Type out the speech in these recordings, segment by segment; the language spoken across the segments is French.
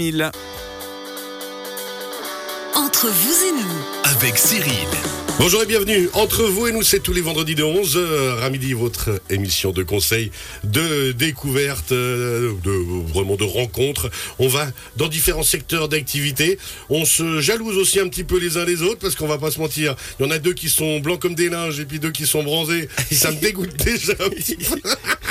1000. Entre vous et nous, avec Cyril. Bonjour et bienvenue. Entre vous et nous, c'est tous les vendredis de 11h à midi, votre émission de conseil, de découverte, euh, de, vraiment de rencontres. On va dans différents secteurs d'activité. On se jalouse aussi un petit peu les uns les autres parce qu'on va pas se mentir. Il y en a deux qui sont blancs comme des linges et puis deux qui sont bronzés. Ça me dégoûte déjà un petit peu.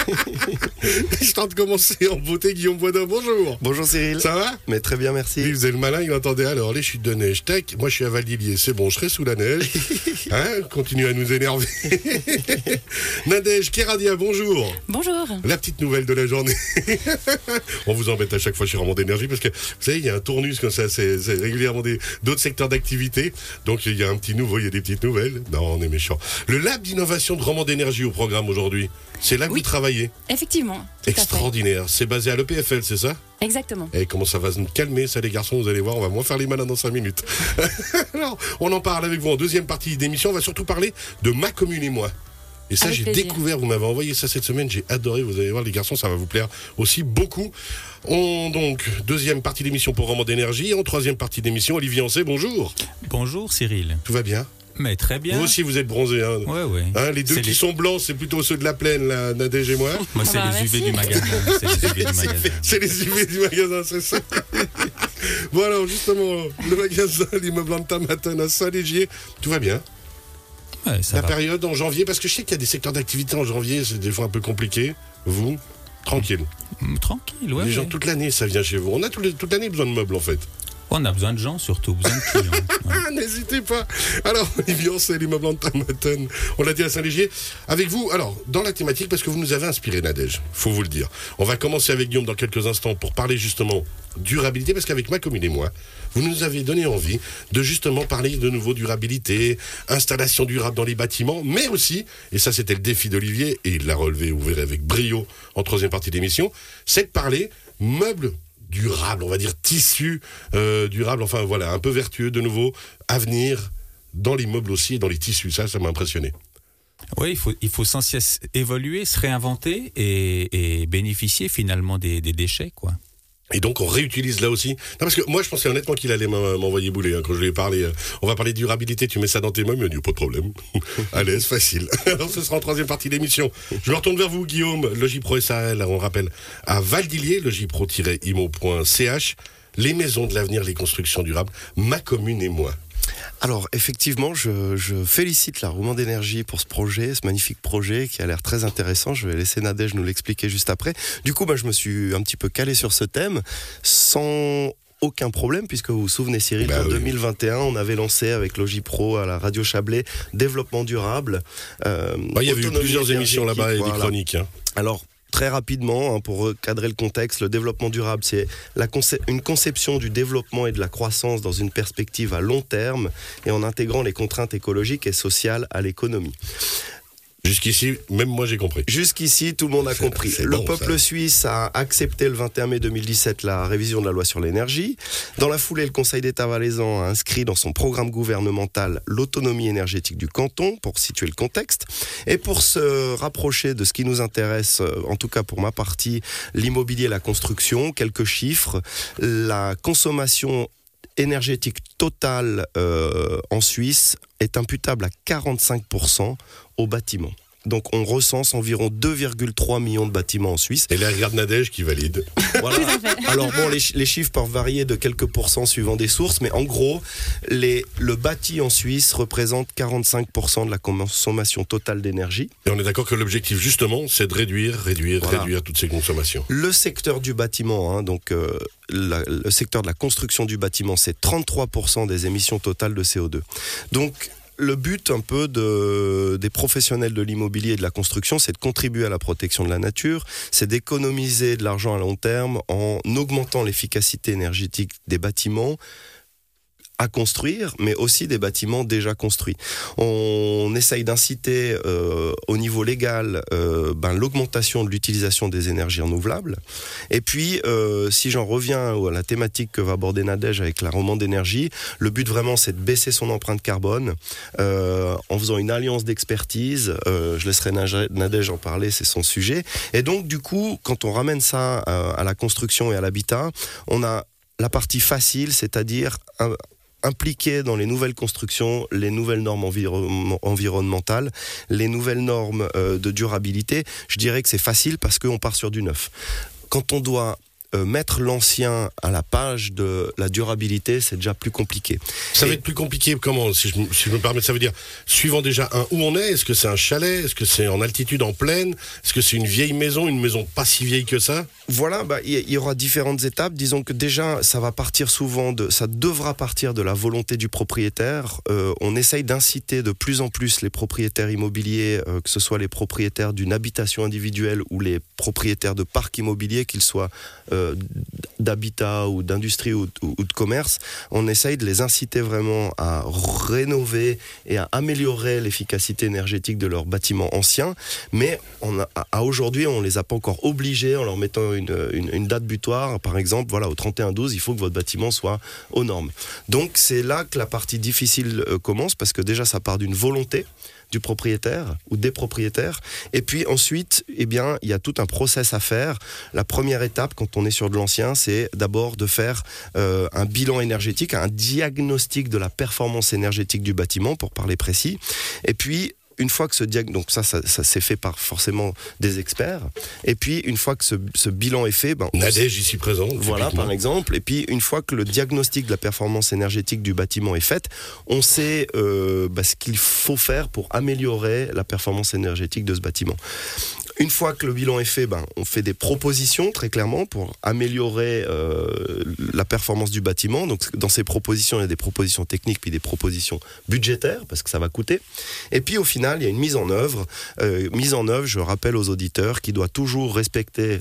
Je tente de commencer en beauté. Guillaume Boisdin, bonjour. Bonjour Cyril. Ça va? Mais très bien, merci. Oui, vous êtes le malin, il entendait alors les chutes de neige. Tac, moi je suis à Valdilier, c'est bon, je serai sous la neige. Hein, continue à nous énerver. Nadège Keradia, bonjour. Bonjour. La petite nouvelle de la journée. On vous embête à chaque fois chez Ramon d'énergie parce que vous savez, il y a un tournus comme ça, c'est régulièrement d'autres secteurs d'activité. Donc il y a un petit nouveau, il y a des petites nouvelles. Non, on est méchant. Le lab d'innovation de Ramon d'énergie au programme aujourd'hui. C'est là que vous travaillez. Effectivement. Extraordinaire. C'est basé à l'EPFL, c'est ça? Exactement. Et comment ça va se calmer, ça, les garçons? Vous allez voir, on va moins faire les malins dans 5 minutes. Alors, on en parle avec vous en deuxième partie d'émission. On va surtout parler de ma commune et moi. Et ça, j'ai découvert, vous m'avez envoyé ça cette semaine, j'ai adoré, vous allez voir les garçons, ça va vous plaire aussi beaucoup. On, donc, deuxième partie d'émission pour Roman d'énergie. En troisième partie d'émission, Olivier Ancet, bonjour. Bonjour Cyril. Tout va bien? Mais très bien. Vous aussi, vous êtes bronzé. Hein. Ouais, ouais. Hein, les deux qui sont blancs, c'est plutôt ceux de la plaine, là, Nadège et moi. Moi, c'est les UV du magasin. C'est les UV du magasin, c'est ça. voilà, justement, le magasin, l'immeuble Antamaten à Saint-Légier, tout va bien? Ouais, ça la période en janvier, parce que je sais qu'il y a des secteurs d'activité en janvier, c'est des fois un peu compliqué. Vous, tranquille. Mm, tranquille, ouais. Les gens, toute l'année, ça vient chez vous. On a toute l'année besoin de meubles, en fait. On a besoin de gens surtout, besoin de clients. N'hésitez pas. Alors, Olivier, c'est l'immeuble Antamaten. On l'a dit à Saint-Légier. Avec vous, alors, dans la thématique, parce que vous nous avez inspiré, Nadège, faut vous le dire. On va commencer avec Guillaume dans quelques instants pour parler justement durabilité, parce qu'avec ma commune et moi, vous nous avez donné envie de justement parler de nouveau durabilité, installation durable dans les bâtiments, mais aussi, et ça c'était le défi d'Olivier, et il l'a relevé, vous verrez, avec brio en troisième partie d'émission, c'est de parler meubles durable, on va dire tissu euh, durable, enfin voilà, un peu vertueux de nouveau, avenir dans l'immeuble aussi dans les tissus. Ça, ça m'a impressionné. Oui, il faut, il sans cesse évoluer, se réinventer et, bénéficier finalement des déchets, quoi. Et donc on réutilise là aussi. Non, parce que moi je pensais honnêtement qu'il allait m'envoyer bouler hein, quand je lui ai parlé. Euh, on va parler de durabilité, tu mets ça dans tes mains, il m'a dit pas de problème. à l'aise, facile. Alors ce sera en troisième partie d'émission. Je me retourne vers vous Guillaume, Logipro SAL, on rappelle, à Valdilier, logipro-imo.ch, les maisons de l'avenir, les constructions durables, ma commune et moi. Alors effectivement, je, félicite la Roman d'énergie pour ce projet, ce magnifique projet qui a l'air très intéressant. Je vais laisser Nadège nous l'expliquer juste après. Du coup, bah, je me suis un petit peu calé sur ce thème sans aucun problème puisque vous vous souvenez Cyril bah en 2021 on avait lancé avec Logipro à la radio Chablais développement durable. Euh, bah, il y avait eu plusieurs émissions là-bas et des chroniques. Hein. Alors très rapidement, hein, pour cadrer le contexte, le développement durable, c'est une conception du développement et de la croissance dans une perspective à long terme et en intégrant les contraintes écologiques et sociales à l'économie. Jusqu'ici, même moi j'ai compris. Jusqu'ici, tout le monde a compris. Le peuple suisse a accepté le 21 mai 2017 la révision de la loi sur l'énergie. Dans la foulée, le Conseil d'État valaisan a inscrit dans son programme gouvernemental l'autonomie énergétique du canton, pour situer le contexte. Et pour se rapprocher de ce qui nous intéresse, en tout cas pour ma partie, l'immobilier et la construction, quelques chiffres. La consommation énergétique totale euh, en Suisse est imputable à 45% au bâtiment. Donc on recense environ 2,3 millions de bâtiments en Suisse. Et là, regarde Nadège qui valide. Alors bon, les, chiffres peuvent varier de quelques pourcents suivant des sources, mais en gros, les, le bâti en Suisse représente 45% de la consommation totale d'énergie. Et on est d'accord que l'objectif justement, c'est de réduire, réduire, réduire toutes ces consommations. Le secteur du bâtiment, hein, donc euh, le secteur de la construction du bâtiment, c'est 33% des émissions totales de CO2. Donc le but un peu de, des professionnels de l'immobilier et de la construction, c'est de contribuer à la protection de la nature, c'est d'économiser de l'argent à long terme en augmentant l'efficacité énergétique des bâtiments, à construire, mais aussi des bâtiments déjà construits. On essaye d'inciter euh, au niveau légal euh, ben, l'augmentation de l'utilisation des énergies renouvelables. Et puis, euh, si j'en reviens à la thématique que va aborder Nadège avec la romande d'énergie, le but vraiment c'est de baisser son empreinte carbone en faisant une alliance d'expertise. je laisserai Nadège en parler, c'est son sujet. Et donc, du coup, quand on ramène ça à la construction et à l'habitat, on a la partie facile, c'est-à-dire euh, impliquer dans les nouvelles constructions les nouvelles normes environ- environnementales, les nouvelles normes euh, de durabilité. Je dirais que c'est facile parce qu'on part sur du neuf. Quand on doit euh, mettre l'ancien à la page de la durabilité, c'est déjà plus compliqué. Ça va être plus compliqué, comment, si je, me- si je me permets, ça veut dire, suivant déjà un où on est, est-ce que c'est un chalet, est-ce que c'est en altitude, en plaine, est-ce que c'est une vieille maison, une maison pas si vieille que ça? Voilà, bah, il y- il y aura différentes étapes. Disons que déjà, ça va partir souvent de, ça devra partir de la volonté du propriétaire. Euh, on essaye d'inciter de plus en plus les propriétaires immobiliers, euh, que ce soit les propriétaires d'une habitation individuelle ou les propriétaires de parcs immobiliers, qu'ils soient euh, d'habitat ou d'industrie ou, de commerce. On essaye de les inciter vraiment à rénover et à améliorer l'efficacité énergétique de leurs bâtiments anciens. Mais à- aujourd'hui, on les a pas encore obligés en leur mettant une date butoir. Par exemple, voilà, au 31-12, il faut que votre bâtiment soit aux normes. Donc c'est là que la partie difficile euh, commence parce que déjà ça part d'une volonté du propriétaire ou des propriétaires. Et puis ensuite, eh bien, il y a tout un process à faire. La première étape, quand on est sur de l'ancien, c'est d'abord de faire euh, un bilan énergétique, un diagnostic de la performance énergétique du bâtiment, pour parler précis. Et puis, une fois que ce diagnostic, donc ça, ça, ça s'est fait par forcément des experts. Et puis, une fois que ce, ce bilan est fait, ben, Nadège ici présente. voilà, par exemple. Et puis, une fois que le diagnostic de la performance énergétique du bâtiment est fait, on sait euh, bah, ce qu'il faut faire pour améliorer la performance énergétique de ce bâtiment. Une fois que le bilan est fait, ben, on fait des propositions très clairement pour améliorer euh, la performance du bâtiment. Donc, dans ces propositions, il y a des propositions techniques puis des propositions budgétaires parce que ça va coûter. Et puis, au final, il y a une mise en œuvre. Euh, mise en œuvre, je rappelle aux auditeurs, qui doit toujours respecter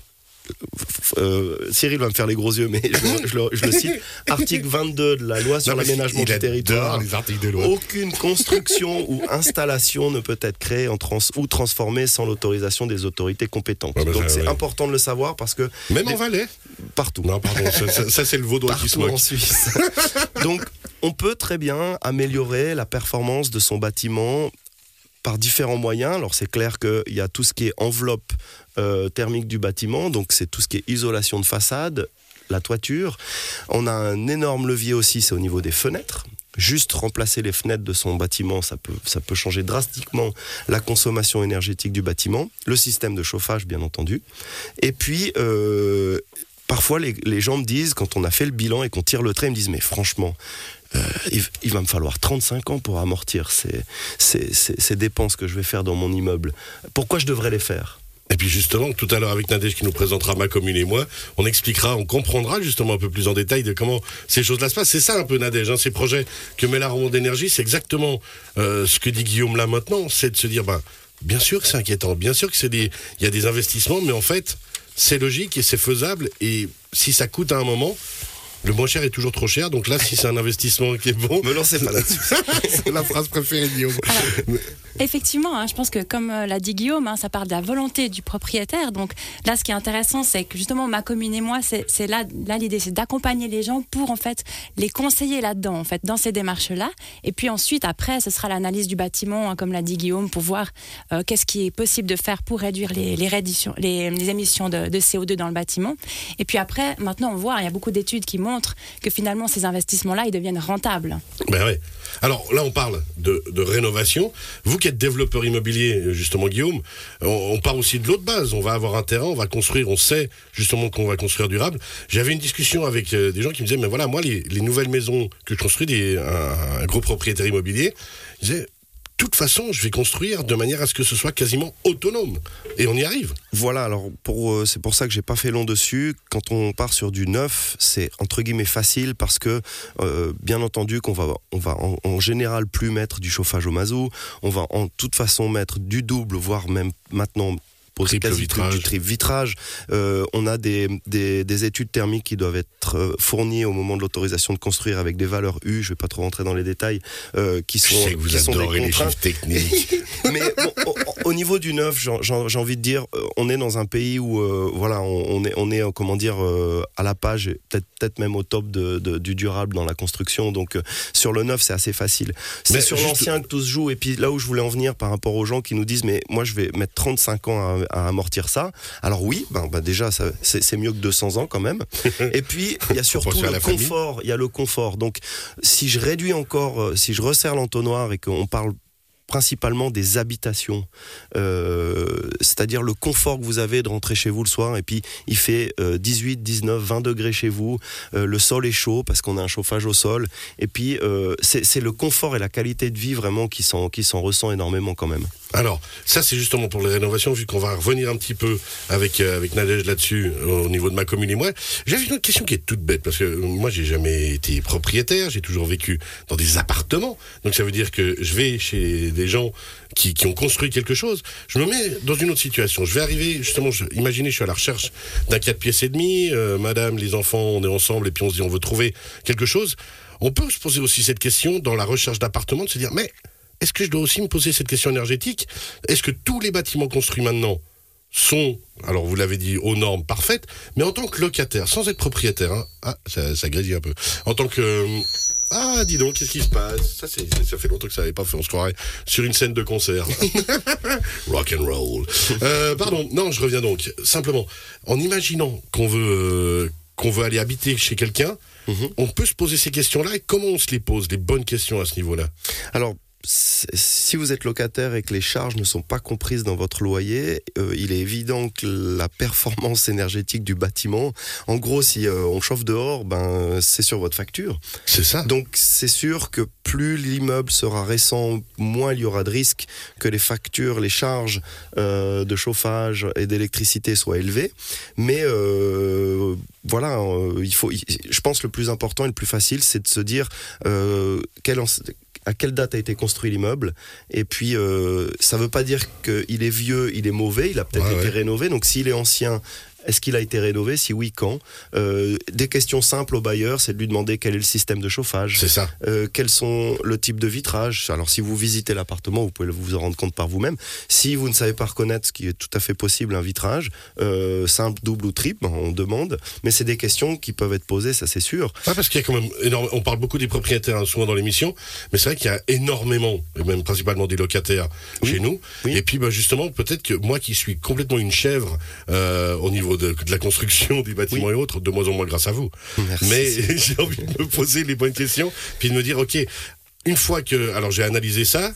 euh, Cyril va me faire les gros yeux, mais je, le- je le, je le cite. Article 22 de la loi sur l'aménagement du territoire. les articles de loi. Aucune construction ou installation ne peut être créée en trans ou transformée sans l'autorisation des autorités compétentes. Ouais, bah, Donc c'est ouais. important de le savoir parce que Même les- en Valais partout. Non, pardon, ça, ça- ça, c'est le vaudois qui se Partout en moque. Suisse. Donc, on peut très bien améliorer la performance de son bâtiment par différents moyens. Alors, c'est clair qu'il y a tout ce qui est enveloppe euh, thermique du bâtiment, donc c'est tout ce qui est isolation de façade, la toiture. On a un énorme levier aussi, c'est au niveau des fenêtres. Juste remplacer les fenêtres de son bâtiment, ça peut, changer drastiquement la consommation énergétique du bâtiment. Le système de chauffage, bien entendu. Et puis, euh, parfois, les, gens me disent, quand on a fait le bilan et qu'on tire le trait, ils me disent, mais franchement, euh, il, va me falloir 35 ans pour amortir ces dépenses que je vais faire dans mon immeuble. Pourquoi je devrais les faire? Et puis justement, tout à l'heure avec Nadège qui nous présentera ma commune et moi, on expliquera, on comprendra justement un peu plus en détail de comment ces choses-là se passent. C'est ça un peu Nadège, hein, ces projets que met la Ronde d'énergie, c'est exactement euh, ce que dit Guillaume là maintenant, c'est de se dire, ben, bien sûr que c'est inquiétant, bien sûr que c'est des, il y a des investissements, mais en fait, c'est logique et c'est faisable. Et si ça coûte à un moment, le moins cher est toujours trop cher. Donc là, si c'est un investissement qui est bon, Me lancez pas là-dessus. c'est la phrase préférée de Guillaume. Effectivement, hein, je pense que comme euh, l'a dit Guillaume, hein, ça part de la volonté du propriétaire. Donc là, ce qui est intéressant, c'est que justement ma commune et moi, c'est là, là l'idée, c'est d'accompagner les gens pour en fait les conseiller là-dedans, en fait, dans ces démarches-là. Et puis ensuite, après, ce sera l'analyse du bâtiment, hein, comme l'a dit Guillaume, pour voir euh, qu'est-ce qui est possible de faire pour réduire les, émissions de, de CO2 dans le bâtiment. Et puis après, maintenant, on voit, il y a beaucoup d'études qui montrent que finalement, ces investissements-là, ils deviennent rentables. Ben ouais. Alors là, on parle de, de rénovation. Vous qui développeur immobilier, justement, Guillaume, on, part aussi de l'autre base. On va avoir un terrain, on va construire, on sait justement qu'on va construire durable. J'avais une discussion avec euh, des gens qui me disaient, mais voilà, moi, les, les nouvelles maisons que je construis, des, un, gros propriétaire immobilier, ils disaient, de toute façon, je vais construire de manière à ce que ce soit quasiment autonome. Et on y arrive. Voilà, alors pour, euh, c'est pour ça que j'ai pas fait long dessus. Quand on part sur du neuf, c'est entre guillemets facile parce que euh, bien entendu qu'on va, on va en, général plus mettre du chauffage au mazout. On va en toute façon mettre du double, voire même maintenant poser Triple quasi vitrage. du triple vitrage. Euh, on a des, des, des études thermiques qui doivent être euh, fournies au moment de l'autorisation de construire avec des valeurs U. Je vais pas trop rentrer dans les détails, euh, qui Je sont sais que vous qui sont des adorez contraintes. chiffres techniques. Mais bon, au, au niveau du neuf, j'ai envie de dire, euh, on est dans un pays où, euh, voilà, on, on est, on est, comment dire, à la page, et peut-être, même au top de, de- du durable dans la construction. Donc, sur le neuf, c'est assez facile. C'est sur l'ancien que tout se joue. Et puis là où je voulais en venir par rapport aux gens qui nous disent, mais moi, je vais mettre 35 ans à amortir ça. Alors oui, ben, ben déjà, c'est mieux que 200 ans quand même. Et puis, il y a surtout à le confort. Il y a le confort. Donc, si je réduis encore, euh, si je resserre l'entonnoir et qu'on parle principalement des habitations, euh, c'est-à-dire le confort que vous avez de rentrer chez vous le soir et puis il fait euh, 18, 19, 20 degrés chez vous, euh, le sol est chaud parce qu'on a un chauffage au sol et puis c'est le confort et la qualité de vie vraiment qui s'en ressent énormément quand même. Alors, ça c'est justement pour les rénovations, vu qu'on va revenir un petit peu avec euh, avec Nadège là-dessus euh, au niveau de ma commune et moi. J'avais une autre question qui est toute bête parce que euh, moi j'ai jamais été propriétaire, j'ai toujours vécu dans des appartements. Donc ça veut dire que je vais chez des gens qui, qui ont construit quelque chose. Je me mets dans une autre situation. Je vais arriver justement, je, imaginez, je suis à la recherche d'un 4 pièces et demi. euh, madame, les enfants, on est ensemble et puis on se dit on veut trouver quelque chose. On peut se poser aussi cette question dans la recherche d'appartements, de se dire mais est-ce que je dois aussi me poser cette question énergétique? Est-ce que tous les bâtiments construits maintenant sont, alors vous l'avez dit, aux normes parfaites, mais en tant que locataire, sans être propriétaire, hein, ah, ça, ça grésille un peu, en tant que... euh, ah, dis donc, qu'est-ce qui se passe? Ça, c'est- ça fait longtemps que ça n'avait pas fait, on se croirait sur une scène de concert. Rock and roll. Euh, pardon, non, je reviens donc. Simplement, en imaginant qu'on veut, euh, qu'on veut aller habiter chez quelqu'un, Mhm. on peut se poser ces questions-là et comment on se les pose, les bonnes questions à ce niveau-là? Alors, si vous êtes locataire et que les charges ne sont pas comprises dans votre loyer, euh, il est évident que la performance énergétique du bâtiment, en gros, si euh, on chauffe dehors, ben c'est sur votre facture. C'est ça Donc c'est sûr que plus l'immeuble sera récent, moins il y aura de risques que les factures, les charges euh, de chauffage et d'électricité soient élevées. Mais voilà, il faut. Je pense que le plus important et le plus facile, c'est de se dire à quelle date a été construit l'immeuble et puis euh, ça veut pas dire qu'il est vieux, il est mauvais, il a peut-être Ouais, été ouais. rénové. Donc s'il est ancien, est-ce qu'il a été rénové Si oui, quand Euh, Des questions simples au bailleur, c'est de lui demander quel est le système de chauffage, C'est ça. euh, quels sont le type de vitrage. Alors si vous visitez l'appartement, vous pouvez vous en rendre compte par vous-même. Si vous ne savez pas reconnaître ce qui est tout à fait possible, un vitrage, euh, simple, double ou triple, ben, on demande. Mais c'est des questions qui peuvent être posées, ça c'est sûr. Ouais, parce qu'il y a quand même énorme. On parle beaucoup des propriétaires hein, souvent dans l'émission, mais c'est vrai qu'il y a énormément, et même principalement des locataires Oui. chez nous. Oui. Et puis, bah, justement, peut-être que moi qui suis complètement une chèvre au niveau de, de la construction des bâtiments et autres, de moins en moins grâce à vous. Merci. Mais j'ai envie de me poser les bonnes questions, puis de me dire, ok, une fois que, alors j'ai analysé ça,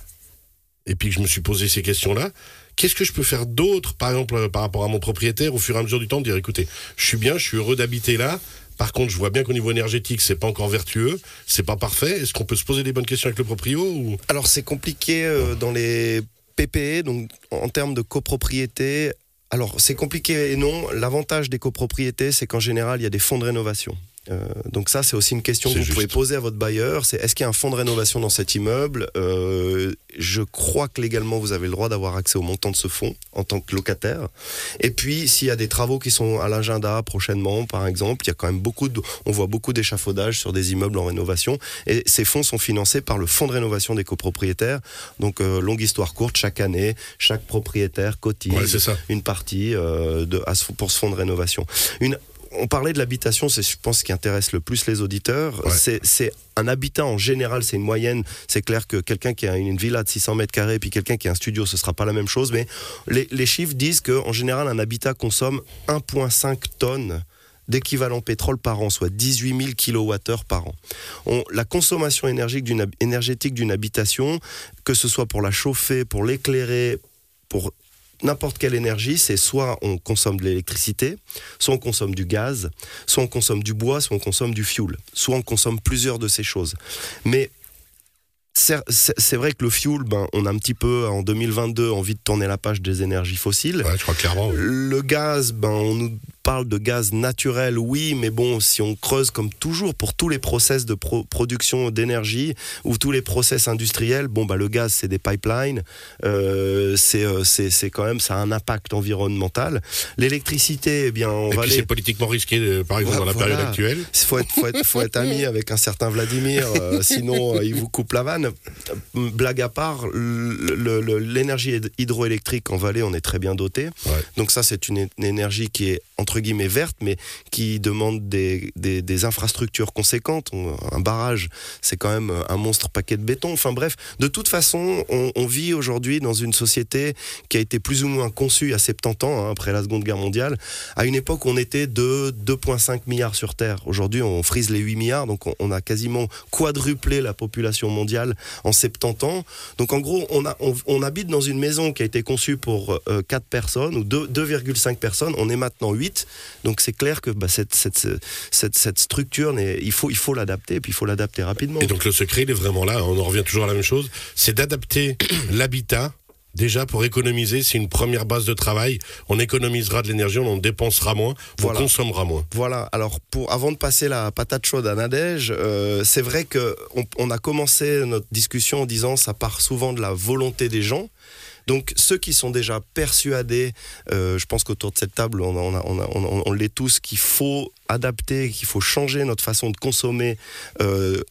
et puis que je me suis posé ces questions-là. Qu'est-ce que je peux faire d'autre, par exemple, euh, par rapport à mon propriétaire, au fur et à mesure du temps, de dire, écoutez, je suis bien, je suis heureux d'habiter là. Par contre, je vois bien qu'au niveau énergétique, c'est pas encore vertueux, c'est pas parfait. Est-ce qu'on peut se poser des bonnes questions avec le proprio ou? Alors c'est compliqué euh, dans les PPE, donc en termes de copropriété. Alors c'est compliqué et non. L'avantage des copropriétés, c'est qu'en général, il y a des fonds de rénovation. Euh, donc ça, c'est aussi une question que vous juste. pouvez poser à votre bailleur. C'est est-ce qu'il y a un fonds de rénovation dans cet immeuble Euh, Je crois que légalement, vous avez le droit d'avoir accès au montant de ce fonds en tant que locataire. Et puis, s'il y a des travaux qui sont à l'agenda prochainement, par exemple, il y a quand même beaucoup de, on voit beaucoup d'échafaudages sur des immeubles en rénovation. Et ces fonds sont financés par le fonds de rénovation des copropriétaires. Donc, euh, longue histoire courte, chaque année, chaque propriétaire cotise Ouais, une partie de, à ce- pour ce fonds de rénovation. Une, on parlait de l'habitation, c'est je pense ce qui intéresse le plus les auditeurs. Ouais. C'est- un habitat en général, c'est une moyenne. C'est clair que quelqu'un qui a une villa de 600 mètres carrés puis quelqu'un qui a un studio, ce sera pas la même chose. Mais les, les chiffres disent que en général, un habitat consomme 1,5 tonnes d'équivalent pétrole par an, soit 18 000 kWh par an. On- la consommation énergétique d'une habitation, que ce soit pour la chauffer, pour l'éclairer, pour n'importe quelle énergie, c'est soit on consomme de l'électricité, soit on consomme du gaz, soit on consomme du bois, soit on consomme du fuel, soit on consomme plusieurs de ces choses. Mais c'est vrai que le fuel, ben, on a un petit peu en 2022 envie de tourner la page des énergies fossiles. Ouais, je crois clairement. oui. Le gaz, ben, on nous parle de gaz naturel, oui, mais bon, si on creuse comme toujours pour tous les process de pro- production d'énergie ou tous les process industriels, bon, bah, le gaz, c'est des pipelines, euh, c'est euh, quand même, ça a un impact environnemental. L'électricité, eh bien, on Et va aller. c'est politiquement risqué, par exemple, dans la voilà. période actuelle. Il faut être, faut être, faut être ami avec un certain Vladimir, euh, sinon euh, il vous coupe la vanne. Blague à part, l'énergie hyd- hydroélectrique en vallée, on est très bien doté. Ouais. Donc ça, c'est une énergie qui est entre entre guillemets vertes, mais qui demandent des, des, infrastructures conséquentes. On- Un barrage, c'est quand même un monstre paquet de béton. Enfin bref, de toute façon, on, vit aujourd'hui dans une société qui a été plus ou moins conçue a 70 ans, hein, après la Seconde Guerre mondiale, à une époque on était de 2,5 milliards sur Terre. Aujourd'hui, on frise les 8 milliards, donc on, a quasiment quadruplé la population mondiale en 70 ans. Donc en gros, on, a, on, habite dans une maison qui a été conçue pour euh, 4 personnes ou deux- 2,5 personnes. On est maintenant 8. Donc c'est clair que bah, cette, cette, cette, cette structure, il faut il faut l'adapter et puis il faut l'adapter rapidement. Et donc le secret, il est vraiment là. On en revient toujours à la même chose. C'est d'adapter l'habitat. Déjà, pour économiser, c'est une première base de travail. On économisera de l'énergie, on en dépensera moins, on Voilà. consommera moins. Voilà. Alors, pour avant de passer la patate chaude à Nadège, euh, c'est vrai que on, on a commencé notre discussion en disant ça part souvent de la volonté des gens. Donc ceux qui sont déjà persuadés, euh, je pense qu'autour de cette table, on, on, l'est tous, qu'il faut adapter, qu'il faut changer notre façon de consommer. euh,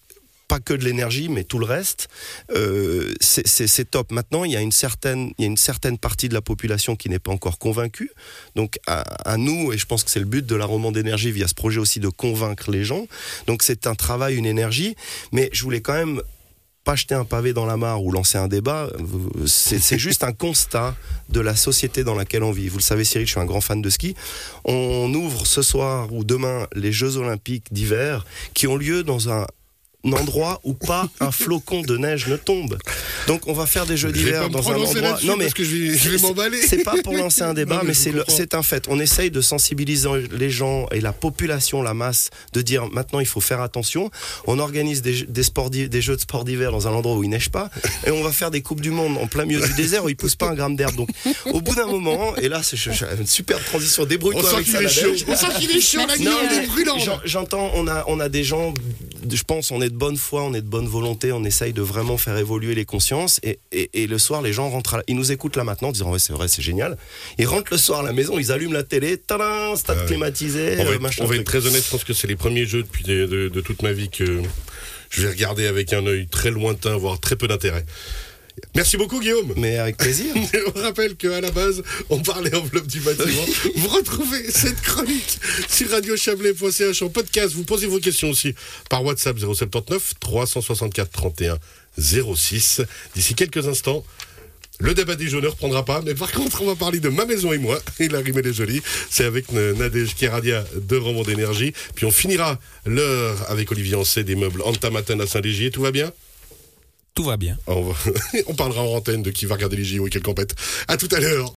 pas que de l'énergie, mais tout le reste, euh, c'est- top. Maintenant, il y, a une certaine, il y a une certaine partie de la population qui n'est pas encore convaincue. Donc, à, nous, et je pense que c'est le but de la roman d'énergie via ce projet aussi de convaincre les gens. Donc, c'est un travail, une énergie. Mais je voulais quand même pas jeter un pavé dans la mare ou lancer un débat. C'est juste un constat de la société dans laquelle on vit. Vous le savez, Cyril, je suis un grand fan de ski. On ouvre ce soir ou demain les Jeux Olympiques d'hiver qui ont lieu dans un endroit où pas un flocon de neige ne tombe. Donc on va faire des jeux d'hiver dans un endroit. là-dessus parce que je vais, je vais c'est- m'emballer. C'est pas pour lancer un débat, Non, mais mais c'est un fait. On essaye de sensibiliser les gens et la population, la masse, de dire maintenant il faut faire attention. On organise des, sports des jeux de sport d'hiver dans un endroit où il neige pas, et on va faire des coupes du monde en plein milieu du désert où il pousse pas un gramme d'herbe. Donc au bout d'un moment, et là c'est une superbe transition, On débrouille-toi sent avec qu'il ça. On sent qu'il est chaud, la Non, gueule, mais est brûlant. j'en- J'entends, on a, on a des gens, je pense, on est de bonne foi, on est de bonne volonté, on essaye de vraiment faire évoluer les consciences. Et, et, et le soir, les gens rentrent, à la- ils nous écoutent là maintenant en disant ouais, c'est vrai, c'est génial. Ils rentrent le soir à la maison, ils allument la télé, tadam, stade climatisé, On va, euh, être, machin on va être très honnête, je pense que c'est les premiers jeux depuis de, de- de toute ma vie que je vais regarder avec un œil très lointain, voire très peu d'intérêt. Merci beaucoup Guillaume. Mais avec plaisir. On rappelle qu'à la base, on parlait enveloppe du bâtiment. Vous retrouvez cette chronique sur radiochablais.ch en podcast. Vous posez vos questions aussi par WhatsApp 079 364 31 06. D'ici quelques instants, le débat des jaunes ne reprendra pas, mais par contre, on va parler de ma maison et moi. Et la rime elle est jolie. C'est avec Nadège Keradia de Roman d'énergie. Puis on finira l'heure avec Olivier Ancet des meubles Antamaten à Saint-Légier. Tout va bien? Va bien. on, on parlera en antenne de qui va regarder les JO et quelle compète. À tout à l'heure.